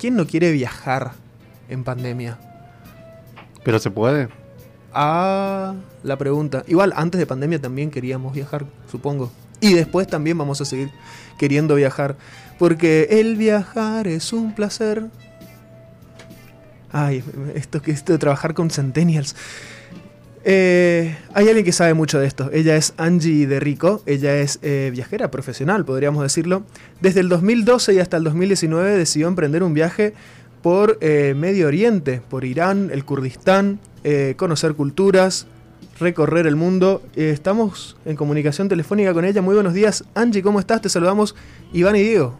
¿Quién no quiere viajar en pandemia? Pero se puede. Ah, la pregunta. Igual, antes de pandemia también queríamos viajar, supongo. Y después también vamos a seguir queriendo viajar. Porque el viajar es un placer. Ay, esto, esto de trabajar con Centennials. Eh, hay alguien que sabe mucho de esto. Ella es Angie de Rico. Ella es eh, viajera profesional, podríamos decirlo. Desde el 2012 y hasta el 2019 decidió emprender un viaje por eh, Medio Oriente, por Irán, el Kurdistán, conocer culturas, recorrer el mundo. estamos en comunicación telefónica con ella. Muy buenos días. Angie, ¿cómo estás? Te saludamos Iván y Diego.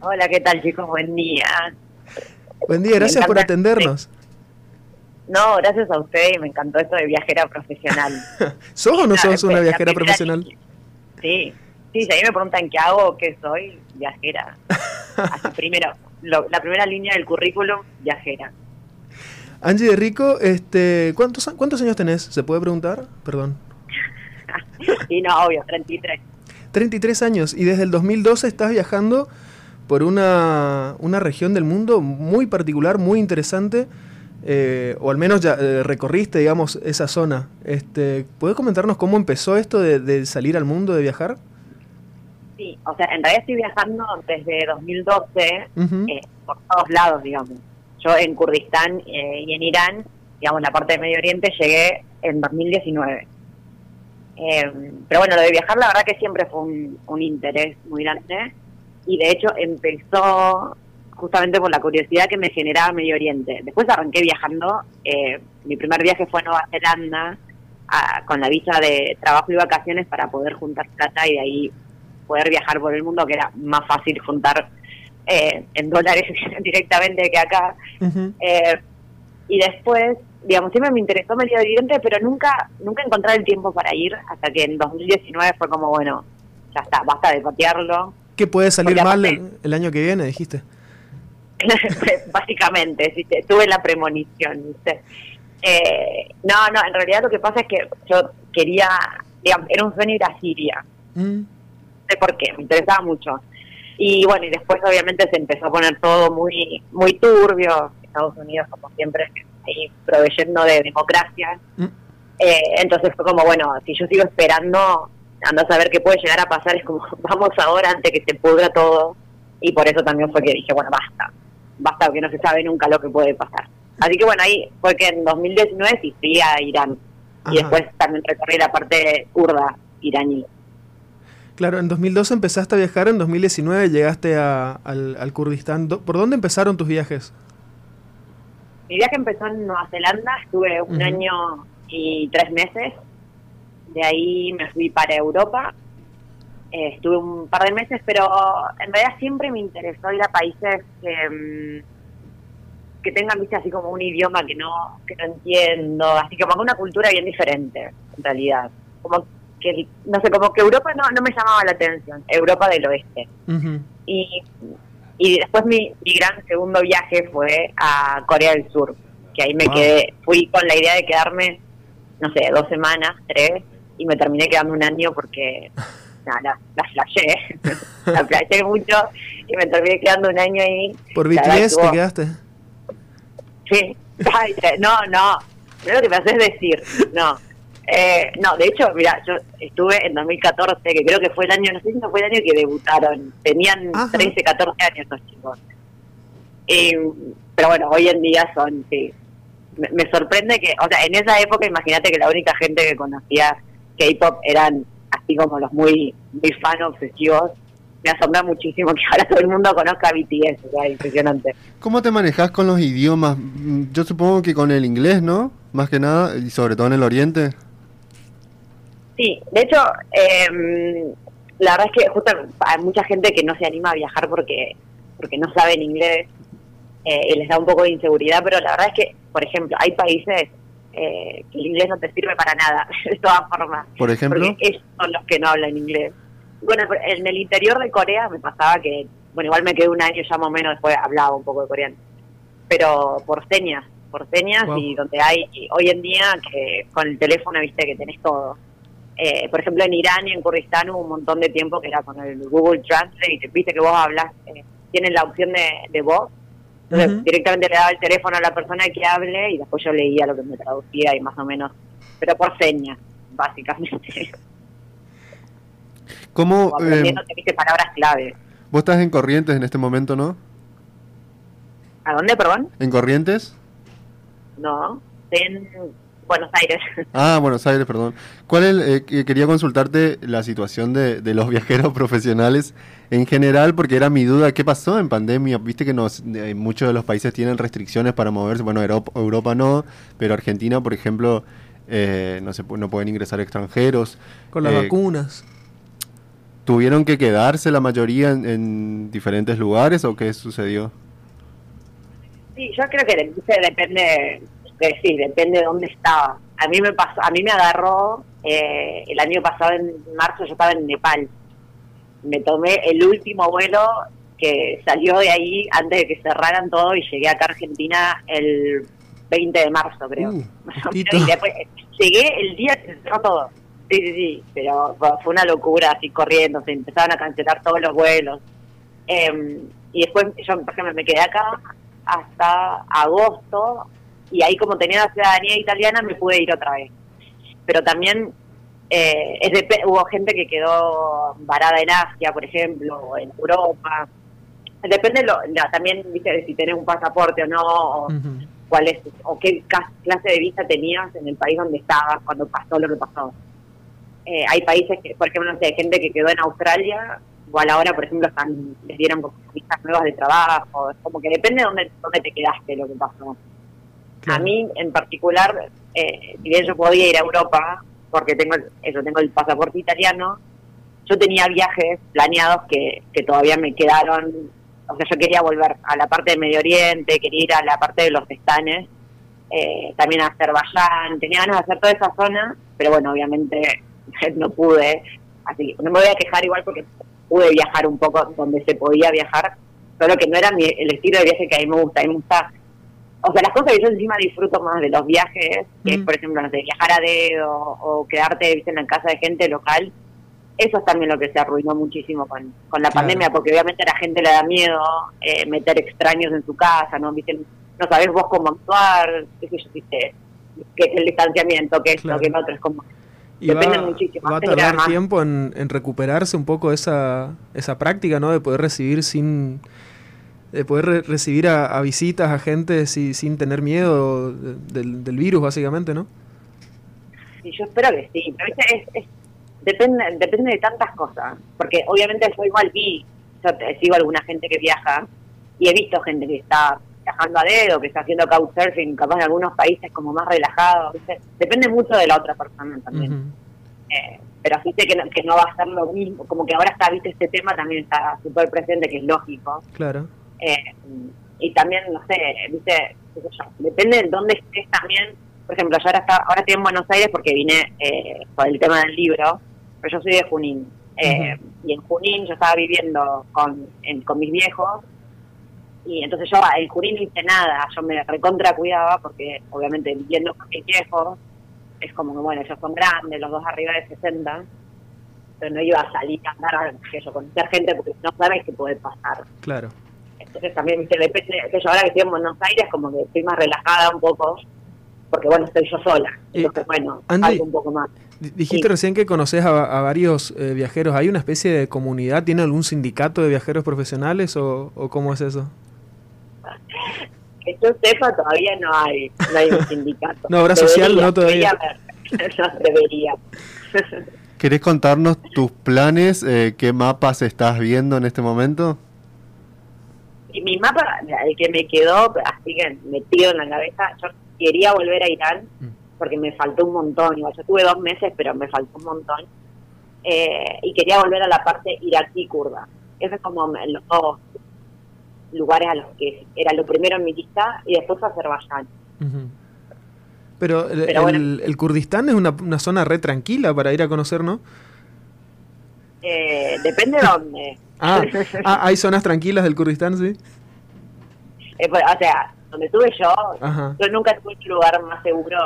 Hola, ¿qué tal chicos? Buen día. Buen día, gracias por atendernos. No, gracias a usted y me encantó esto de viajera profesional. ¿Sos o no sos una viajera profesional? Sí, sí, si a mí me preguntan qué hago, qué soy, viajera. Así primero, la primera línea del currículum, viajera. Angie de Rico, este, ¿cuántos, ¿cuántos años tenés? ¿Se puede preguntar? Perdón. sí, no, obvio, 33. 33 años y desde el 2012 estás viajando por una, una región del mundo muy particular, muy interesante eh, o al menos ya eh, recorriste, digamos, esa zona. Este, ¿Puedes comentarnos cómo empezó esto de, salir al mundo, de viajar? Sí, o sea, en realidad estoy viajando desde 2012 eh, por todos lados, digamos. Yo en Kurdistán y en Irán, digamos, la parte de Medio Oriente, llegué en 2019. pero bueno, lo de viajar la verdad que siempre fue un, un interés muy grande y de hecho empezó justamente por la curiosidad que me generaba Medio Oriente. Después arranqué viajando, eh, mi primer viaje fue a Nueva Zelanda con la visa de trabajo y vacaciones para poder juntar plata y de ahí poder viajar por el mundo, que era más fácil juntar eh, en dólares directamente que acá. Eh, y después, digamos, siempre me interesó Medio Oriente, pero nunca nunca encontré el tiempo para ir, hasta que en 2019 fue como, bueno, ya está, basta de patearlo. ¿Qué puede salir mal el año que viene, dijiste? básicamente, ¿sí? tuve la premonición. Eh, no, no, en realidad lo que pasa es que yo quería, digamos, era un sueño ir a Siria. Mm. No sé por qué, me interesaba mucho. Y bueno, y después obviamente se empezó a poner todo muy muy turbio. Estados Unidos, como siempre, ahí proveyendo de democracia. Mm. Eh, entonces fue como, bueno, si yo sigo esperando, ando a saber qué puede llegar a pasar, es como, vamos ahora antes que se pudra todo. Y por eso también fue que dije, bueno, basta basta que no se sabe nunca lo que puede pasar. Así que bueno, ahí fue que en 2019 sí fui a Irán y después también recorrí la parte kurda iraní. Claro, en 2012 empezaste a viajar, en 2019 llegaste a, al, Kurdistán. ¿Por dónde empezaron tus viajes? Mi viaje empezó en Nueva Zelanda, estuve un año y tres meses. De ahí me fui para Europa eh, estuve un par de meses, pero en realidad siempre me interesó ir a países que, mm, que tengan, viste, así como un idioma que no, que no entiendo, así como una cultura bien diferente, en realidad. Como que, no sé, como que Europa no, no me llamaba la atención, Europa del oeste. y, y después mi, mi gran segundo viaje fue a Corea del Sur, que ahí me quedé, fui con la idea de quedarme, no sé, dos semanas, tres, y me terminé quedando un año porque no, no, la flashé, la flashé mucho y me terminé quedando un año ahí. ¿Por BTS te quedaste? Sí, no, no, lo que me haces decir, no. Eh, no, de hecho, mira, yo estuve en 2014, que creo que fue el año, no sé si no fue el año que debutaron, tenían 13, 14 años esos chicos. pero bueno, hoy en día son, sí. Me, me, sorprende que, o sea, en esa época imagínate que la única gente que conocía K-pop eran así como los muy, muy fan obsesivos, me asombra muchísimo que ahora todo el mundo conozca a BTS, o impresionante. ¿Cómo te manejas con los idiomas? Yo supongo que con el inglés, ¿no? Más que nada, y sobre todo en el Oriente. Sí, de hecho, eh, la verdad es que justo hay mucha gente que no se anima a viajar porque porque no saben inglés eh, y les da un poco de inseguridad, pero la verdad es que, por ejemplo, hay países eh, que el inglés no te sirve para nada, de todas formas. Por ejemplo. Porque ellos son los que no hablan inglés. Bueno, en el interior de Corea me pasaba que, bueno, igual me quedé un año ya más o menos después hablaba un poco de coreano, pero por señas, por señas y donde hay, hoy en día que con el teléfono viste que tenés todo. Eh, por ejemplo, en Irán y en Kurdistán hubo un montón de tiempo que era con el Google Translate, viste que vos hablas, eh, tienen la opción de, de voz. Entonces, directamente le daba el teléfono a la persona que hable y después yo leía lo que me traducía y más o menos, pero por señas, básicamente. ¿Cómo? Eh, palabras clave. Vos estás en Corrientes en este momento, ¿no? ¿A dónde, perdón? ¿En Corrientes? No, en Buenos Aires. Ah, Buenos Aires, perdón. ¿Cuál es, eh, quería consultarte la situación de, de, los viajeros profesionales en general, porque era mi duda, ¿qué pasó en pandemia? Viste que nos, eh, muchos de los países tienen restricciones para moverse, bueno, Europa, Europa no, pero Argentina, por ejemplo, eh, no, se, no pueden ingresar extranjeros. Con las vacunas. ¿Tuvieron que quedarse la mayoría en, diferentes lugares o qué sucedió? Sí, yo creo que depende, sí, depende de dónde estaba. A mí me pasó, a mí me agarró eh, el año pasado en marzo, yo estaba en Nepal. Me tomé el último vuelo que salió de ahí antes de que cerraran todo y llegué acá a Argentina el 20 de marzo, creo. Uh, y después, llegué el día que se cerró todo. Sí, sí, sí, pero fue una locura así corriendo, se empezaban a cancelar todos los vuelos. Em, y después yo, por ejemplo, me quedé acá hasta agosto y ahí como tenía la ciudadanía italiana me pude ir otra vez. Pero también eh, hubo gente que quedó varada en Asia, por ejemplo, o en Europa. Depende lo, también ¿viste? si tenés un pasaporte o no, o, cuál es, o qué clase de visa tenías en el país donde estabas cuando pasó lo que pasó. Eh, hay países que, por ejemplo, no sé, hay gente que quedó en Australia, igual ahora, por ejemplo, están, les dieron visas nuevas de trabajo, es como que depende de dónde, dónde te quedaste lo que pasó. A mí, en particular, eh, si bien yo podía ir a Europa, porque tengo eso, tengo el pasaporte italiano, yo tenía viajes planeados que, que todavía me quedaron, o sea, yo quería volver a la parte de Medio Oriente, quería ir a la parte de los estanes, eh, también a Azerbaiyán, tenía ganas de hacer toda esa zona, pero bueno, obviamente no pude, así no me voy a quejar igual porque pude viajar un poco donde se podía viajar, solo que no era mi, el estilo de viaje que a mí me gusta, a mí me gusta, o sea, las cosas que yo encima disfruto más de los viajes, que es por ejemplo, no sé, viajar a dedo o quedarte en la casa de gente local, eso es también lo que se arruinó muchísimo con, con la pandemia, porque obviamente a la gente le da miedo eh, meter extraños en su casa, ¿no? ¿Viste? No sabes vos cómo actuar, qué sé yo, ¿viste? que el distanciamiento, que esto, que lo otro, es como y va, a tardar tiempo en, recuperarse un poco esa, esa práctica, ¿no? De poder recibir sin de poder recibir a, visitas, a gente sin tener miedo del, virus, básicamente, ¿no? Sí, yo espero que sí. Pero es, depende, depende de tantas cosas. Porque obviamente yo igual vi, yo sigo alguna gente que viaja y he visto gente que está viajando a dedo, que está haciendo couchsurfing, capaz en algunos países como más relajado, depende mucho de la otra persona también. eh, pero así sé que no, que no va a ser lo mismo, como que ahora está, viste, este tema también está súper presente, que es lógico. Claro. Eh, y también, no sé, viste, depende de dónde estés también. Por ejemplo, yo ahora, está, ahora estoy en Buenos Aires porque vine eh, por el tema del libro, pero yo soy de Junín. Eh, y en Junín yo estaba viviendo con, con mis viejos y entonces yo el Junín no hice nada, yo me recontra cuidaba porque obviamente viviendo con mis viejos, es como que bueno, ellos son grandes, los dos arriba de 60, pero no iba a salir a andar eso, conocer gente porque no sabes qué puede pasar. Claro. Entonces también, viste, depende, que yo ahora que estoy en Buenos Aires como que estoy más relajada un poco, porque bueno, estoy yo sola, entonces bueno, un poco más. Dijiste recién que conoces a, varios eh, viajeros. ¿Hay una especie de comunidad? ¿Tiene algún sindicato de viajeros profesionales o, o cómo es eso? que yo sepa, todavía no hay, no hay un sindicato. no, obra social no todavía. no debería. ¿Querés contarnos tus planes? Eh, ¿Qué mapas estás viendo en este momento? Y mi mapa, el que me quedó así que metido en la cabeza, yo quería volver a Irán mm. porque me faltó un montón. Igual yo tuve dos meses, pero me faltó un montón. Eh, y quería volver a la parte iraquí kurda. Eso es como los dos lugares a los que era lo primero en mi lista y después Azerbaiyán. Pero, el, Kurdistán es una, una, zona re tranquila para ir a conocer, ¿no? Eh, depende de dónde. Ah, ah, hay zonas tranquilas del Kurdistán, sí. Eh, pues, o sea, donde estuve yo, yo nunca tuve un lugar más seguro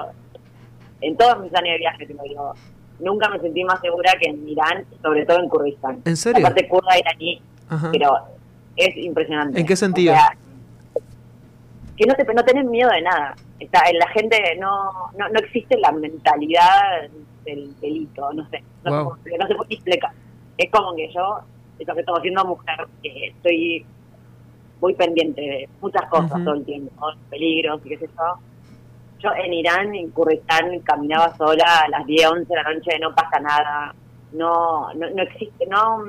en todos mis años de viaje, como digo. Nunca me sentí más segura que en Irán, sobre todo en Kurdistán. ¿En serio? La parte kurda iraní, pero es impresionante. ¿En qué sentido? que no, te, no tenés miedo de nada. Está, la gente no, no, no existe la mentalidad del delito, no sé, no, sé, no por qué explicar. Es como que yo, eso que estoy siendo mujer, que estoy muy pendiente de muchas cosas todo el tiempo, peligros y qué sé yo. Yo en Irán, en Kurdistán, caminaba sola a las 10, 11 de la noche, no pasa nada, no, no, no existe, no,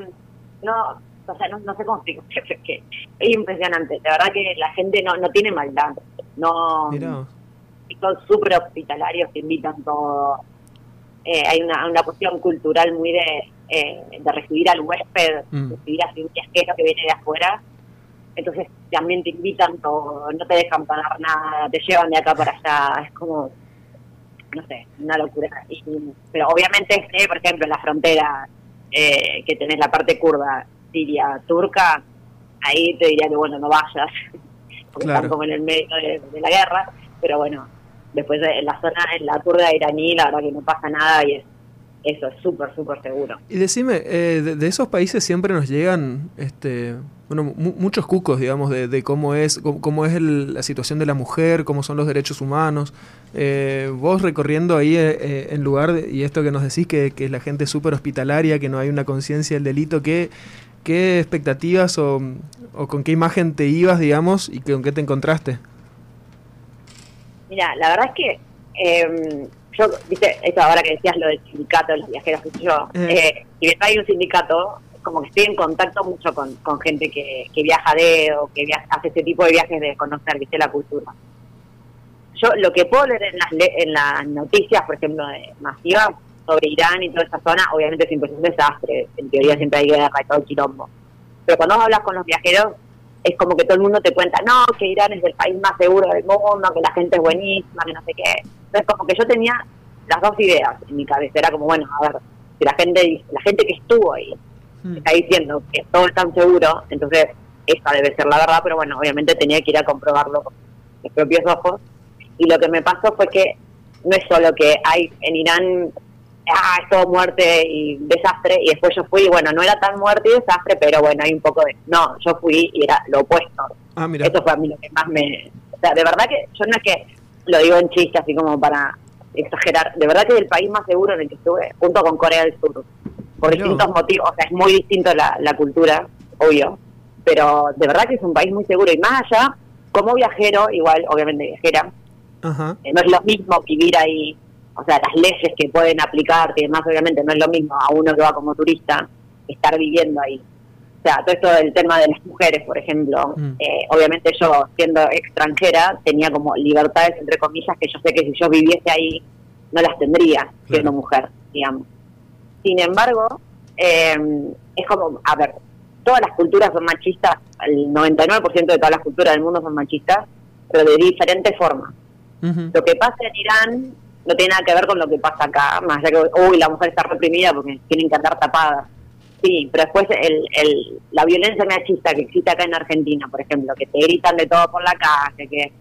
no, o sea, no, no sé cómo explico, que es impresionante. La verdad que la gente no, no tiene maldad, no, son súper hospitalarios, te invitan todo. Eh, hay una, una cuestión cultural muy de, eh, de recibir al huésped, mm. recibir a un viajero que viene de afuera. Entonces también te invitan todo, no te dejan pagar nada, te llevan de acá para allá, es como, no sé, una locura. pero obviamente, por ejemplo, en la frontera eh, que tenés la parte kurda, Siria, turca, ahí te diría que bueno, no vayas, porque están como en el medio de, la guerra, pero bueno, después en la zona, en la kurda iraní, la verdad que no pasa nada y es eso es súper, súper seguro. Y decime, eh, de, esos países siempre nos llegan este, bueno, muchos cucos, digamos, de, cómo es, cómo, es la situación de la mujer, cómo son los derechos humanos. Eh, vos recorriendo ahí eh, en lugar, y esto que nos decís, que, que la gente es súper hospitalaria, que no hay una conciencia del delito, ¿qué, qué expectativas o, o, con qué imagen te ibas, digamos, y con qué te encontraste? Mira, la verdad es que eh, yo, viste, esto ahora que decías lo del sindicato de los viajeros, que yo, eh. eh, si hay un sindicato, como que estoy en contacto mucho con, con gente que, que viaja de o que hace ese tipo de viajes de conocer, viste, la cultura. Yo lo que puedo leer en las, en las noticias, por ejemplo, de masivas sobre Irán y toda esa zona, obviamente siempre es un desastre, en teoría siempre hay guerra y todo el quilombo. Pero cuando hablas con los viajeros, es como que todo el mundo te cuenta, no, que Irán es el país más seguro del mundo, que la gente es buenísima, que no sé qué. Entonces como que yo tenía las dos ideas en mi cabeza, era como, bueno, a ver, si la gente, la gente que estuvo ahí hmm. está diciendo que todo es tan seguro, entonces esa debe ser la verdad, pero bueno, obviamente tenía que ir a comprobarlo con mis propios ojos. Y lo que me pasó fue que no es solo que hay en Irán ah, es todo muerte y desastre, y después yo fui, y bueno, no era tan muerte y desastre, pero bueno, hay un poco de, no, yo fui y era lo opuesto. Ah, mira. Eso fue a mí lo que más me, o sea, de verdad que yo no es que lo digo en chiste, así como para exagerar, de verdad que es el país más seguro en el que estuve, junto con Corea del Sur, por distintos motivos, o sea, es muy distinto la, la cultura, obvio, pero de verdad que es un país muy seguro, y más allá, como viajero, igual, obviamente viajera, eh, no es lo mismo vivir ahí o sea, las leyes que pueden aplicar y demás, obviamente no es lo mismo a uno que va como turista estar viviendo ahí. O sea, todo esto del tema de las mujeres, por ejemplo, mm. eh, obviamente yo siendo extranjera tenía como libertades, entre comillas, que yo sé que si yo viviese ahí no las tendría siendo mujer, digamos. Sin embargo, eh, es como, a ver, todas las culturas son machistas, el 99% de todas las culturas del mundo son machistas, pero de diferentes formas. Lo que pasa en Irán no tiene nada que ver con lo que pasa acá, más allá que, uy, la mujer está reprimida porque tienen que andar tapadas. Sí, pero después el, el, la violencia machista que existe acá en Argentina, por ejemplo, que te gritan de todo por la calle, que,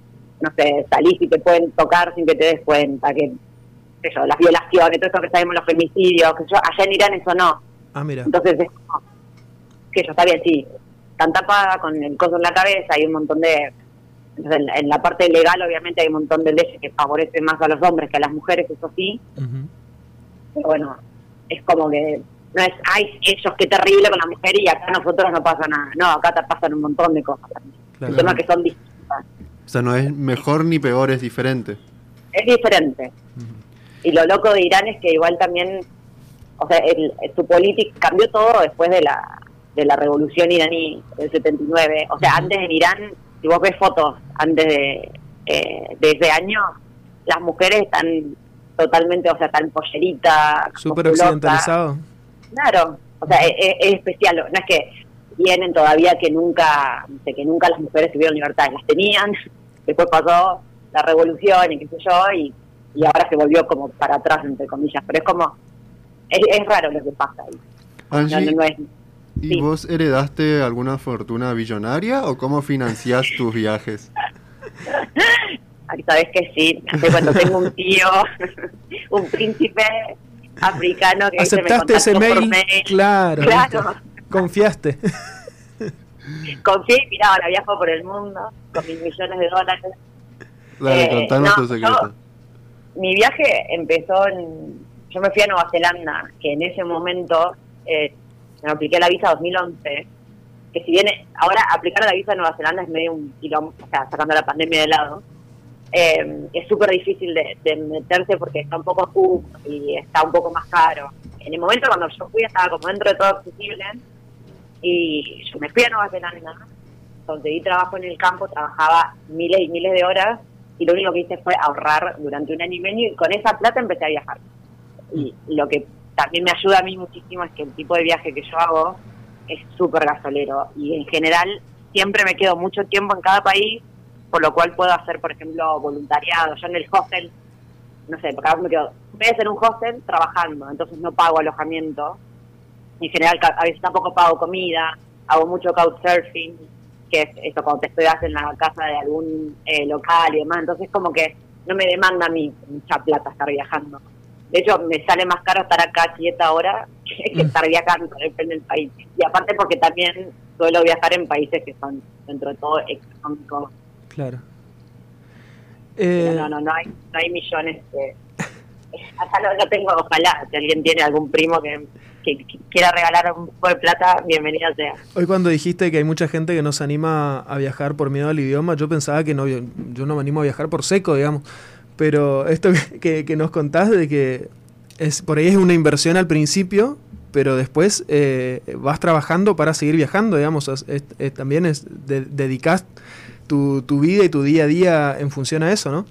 no sé, salís y te pueden tocar sin que te des cuenta, que, qué yo, las violaciones, todo eso que sabemos, los femicidios, que yo, allá en Irán eso no. Ah, mira. Entonces es como, que yo, está bien, sí, están tapadas con el coso en la cabeza, hay un montón de en, la parte legal, obviamente, hay un montón de leyes que favorecen más a los hombres que a las mujeres, eso sí. Pero bueno, es como que no es, ay, ellos qué terrible con la mujer y acá nosotros no pasa nada. No, acá te pasan un montón de cosas. Claro. tema que son distintas. O sea, no es mejor ni peor, es diferente. Es diferente. Y lo loco de Irán es que igual también, o sea, el, su política cambió todo después de la de la revolución iraní del 79. O sea, antes en Irán si vos ves fotos antes de, eh, de ese año, las mujeres están totalmente, o sea, están polleritas. Súper occidentalizado. Claro, o sea, es, especial, no es que vienen todavía que nunca, no que nunca las mujeres tuvieron libertad, las tenían, después pasó la revolución y qué sé yo, y, y ahora se volvió como para atrás, entre comillas, pero es como, es, es raro lo que pasa ahí. no, es, ¿Y vos heredaste alguna fortuna billonaria o cómo financiás tus viajes? Sabes que sí, cuando tengo un tío, un príncipe africano que aceptaste ese mail? Claro, claro. confiaste. confié y miraba, la viajo por el mundo con mis millones de dólares. Dale, eh, contanos tu secreto. mi viaje empezó en... Yo me fui a Nueva Zelanda, que en ese momento eh, me apliqué la visa 2011, que si bien ahora aplicar la visa a Nueva Zelanda es medio un kilómetro, o sea, sacando la pandemia de lado, eh, es súper difícil de, meterse porque está un poco cool y está un poco más caro. En el momento cuando yo fui estaba como dentro de todo accesible y yo me fui a Nueva Zelanda, conseguí trabajo en el campo, trabajaba miles y miles de horas y lo único que hice fue ahorrar durante un año y medio y con esa plata empecé a viajar. Y lo que también me ayuda a mí muchísimo es que el tipo de viaje que yo hago es súper gasolero y en general siempre me quedo mucho tiempo en cada país, por lo cual puedo hacer, por ejemplo, voluntariado. Yo en el hostel, no sé, porque ahora me quedo, voy a hacer un hostel trabajando, entonces no pago alojamiento. En general, a veces tampoco pago comida, hago mucho couchsurfing, que es esto cuando te esperas en la casa de algún eh, local y demás. Entonces, como que no me demanda a mí mucha plata estar viajando. De hecho, me sale más caro estar acá quieta ahora que, mm. estar viajando, depende del país. Y aparte porque también suelo viajar en países que son, dentro de todo, económicos. Claro. Eh... No, no, no hay, no hay millones que... Hasta no, tengo, ojalá, si alguien tiene algún primo que, quiera regalar un poco de plata, bienvenida sea. Hoy cuando dijiste que hay mucha gente que no se anima a viajar por miedo al idioma, yo pensaba que no, yo no me animo a viajar por seco, digamos. Pero esto que, que, nos contás de que es por ahí es una inversión al principio, pero después eh, vas trabajando para seguir viajando, digamos, también es de, dedicas tu, tu vida y tu día a día en función a eso, ¿no?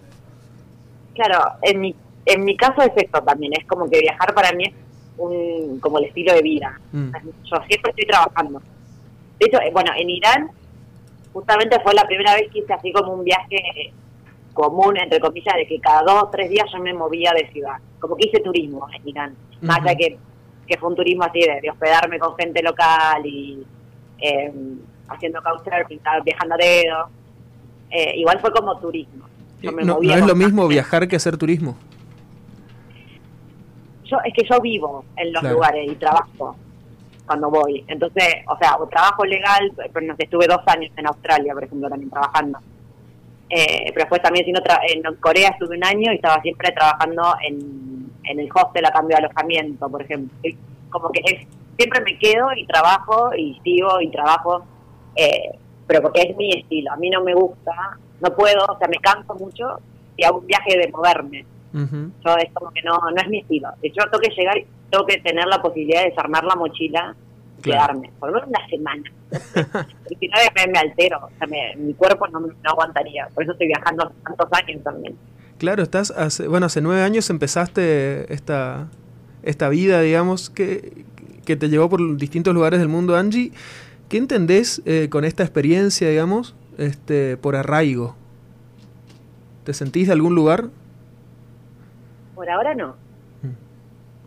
Claro, en mi, en mi caso es esto también, es como que viajar para mí es un, como el estilo de vida. Mm. Yo siempre estoy trabajando. De hecho, eh, bueno, en Irán justamente fue la primera vez que hice así como un viaje común, entre comillas, de que cada dos o tres días yo me movía de ciudad. Como que hice turismo en Irán. Más allá que, que fue un turismo así de, hospedarme con gente local y eh, haciendo couchsurfing, viajando a dedo. Eh, igual fue como turismo. no, es lo mismo viajar que hacer turismo. Yo, es que yo vivo en los lugares y trabajo cuando voy. Entonces, o sea, trabajo legal, pero no sé, estuve dos años en Australia, por ejemplo, también trabajando. Eh, pero después también siendo en Corea estuve un año y estaba siempre trabajando en, en el hostel a cambio de alojamiento, por ejemplo. como que es, siempre me quedo y trabajo y sigo y trabajo, eh, pero porque es mi estilo. A mí no me gusta, no puedo, o sea, me canso mucho y hago un viaje de moverme. Yo es como que no, no es mi estilo. Yo tengo que llegar, tengo que tener la posibilidad de desarmar la mochila quedarme, por lo menos una semana. y si no, me, altero, o sea, mi cuerpo no, aguantaría. Por eso estoy viajando tantos años también. Claro, estás hace, bueno, hace nueve años empezaste esta, esta vida, digamos, que, que te llevó por distintos lugares del mundo, Angie. ¿Qué entendés eh, con esta experiencia, digamos, este, por arraigo? ¿Te sentís de algún lugar? Por ahora no.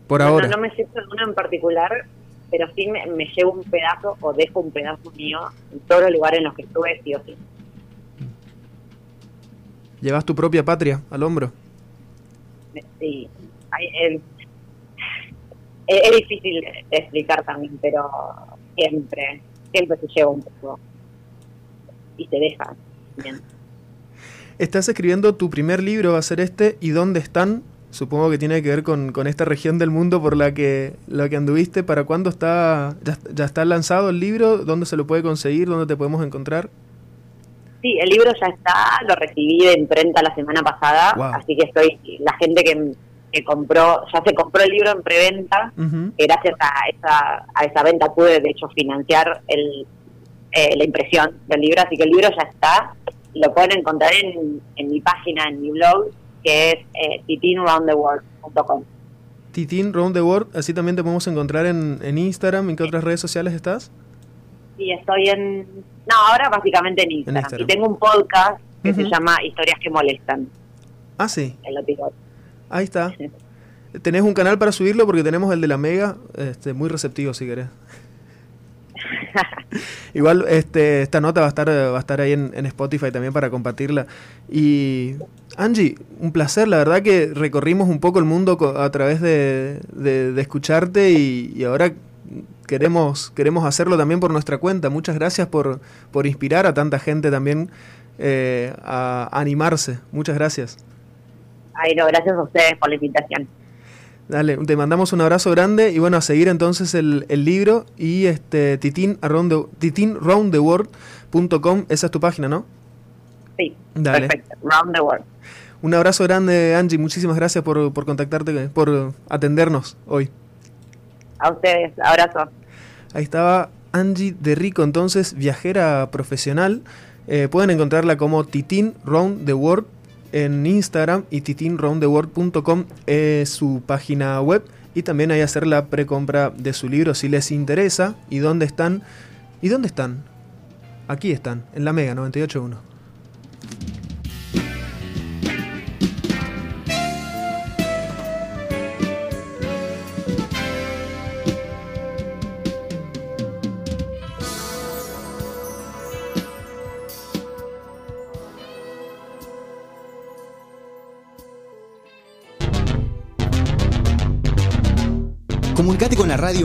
Por ahora. No, no me siento en uno en particular, pero sí me, llevo un pedazo o dejo un pedazo mío en todos los lugares en los que estuve, sí o sí. ¿Llevas tu propia patria al hombro? Sí, es, es, difícil explicar también, pero siempre, siempre se lleva un poco y te deja bien. Estás escribiendo tu primer libro, va a ser este, ¿y dónde están? Supongo que tiene que ver con, con, esta región del mundo por la que, la que anduviste. ¿Para cuándo está, ya, está lanzado el libro? ¿Dónde se lo puede conseguir? ¿Dónde te podemos encontrar? Sí, el libro ya está, lo recibí de imprenta la semana pasada, así que estoy, la gente que, que, compró, ya se compró el libro en preventa, gracias a esa, a esa venta pude de hecho financiar el, eh, la impresión del libro, así que el libro ya está, lo pueden encontrar en, en mi página, en mi blog, que es eh, titinroundtheworld.com. Titin Round the World, así también te podemos encontrar en, en Instagram. ¿En qué otras redes sociales estás? Sí, estoy en. No, ahora básicamente en Instagram. Y tengo un podcast que se llama Historias que Molestan. Ah, sí. Ahí está. ¿Tenés un canal para subirlo? Porque tenemos el de la Mega, este, muy receptivo si querés. Igual este, esta nota va a estar, va a estar ahí en, Spotify también para compartirla. Y Angie, un placer, la verdad que recorrimos un poco el mundo a través de, de, escucharte y, ahora queremos, queremos hacerlo también por nuestra cuenta. Muchas gracias por, por inspirar a tanta gente también eh, a animarse. Muchas gracias. Ay, no, gracias a ustedes por la invitación. Dale, te mandamos un abrazo grande y bueno, a seguir entonces el, libro y este titin, titinroundtheworld.com, esa es tu página, ¿no? Sí, Dale. perfecto, Round the World. Un abrazo grande, Angie, muchísimas gracias por, por contactarte, por atendernos hoy. A ustedes, abrazo. Ahí estaba Angie de Rico, entonces, viajera profesional. Eh, pueden encontrarla como Titin Round the World en Instagram y titinroundtheworld.com es su página web y también hay hacer la precompra de su libro si les interesa. ¿Y dónde están? ¿Y dónde están? Aquí están, en la Mega 981.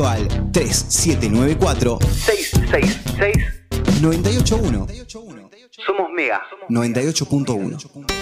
Al 3794 666 981. Somos Mega 98.1.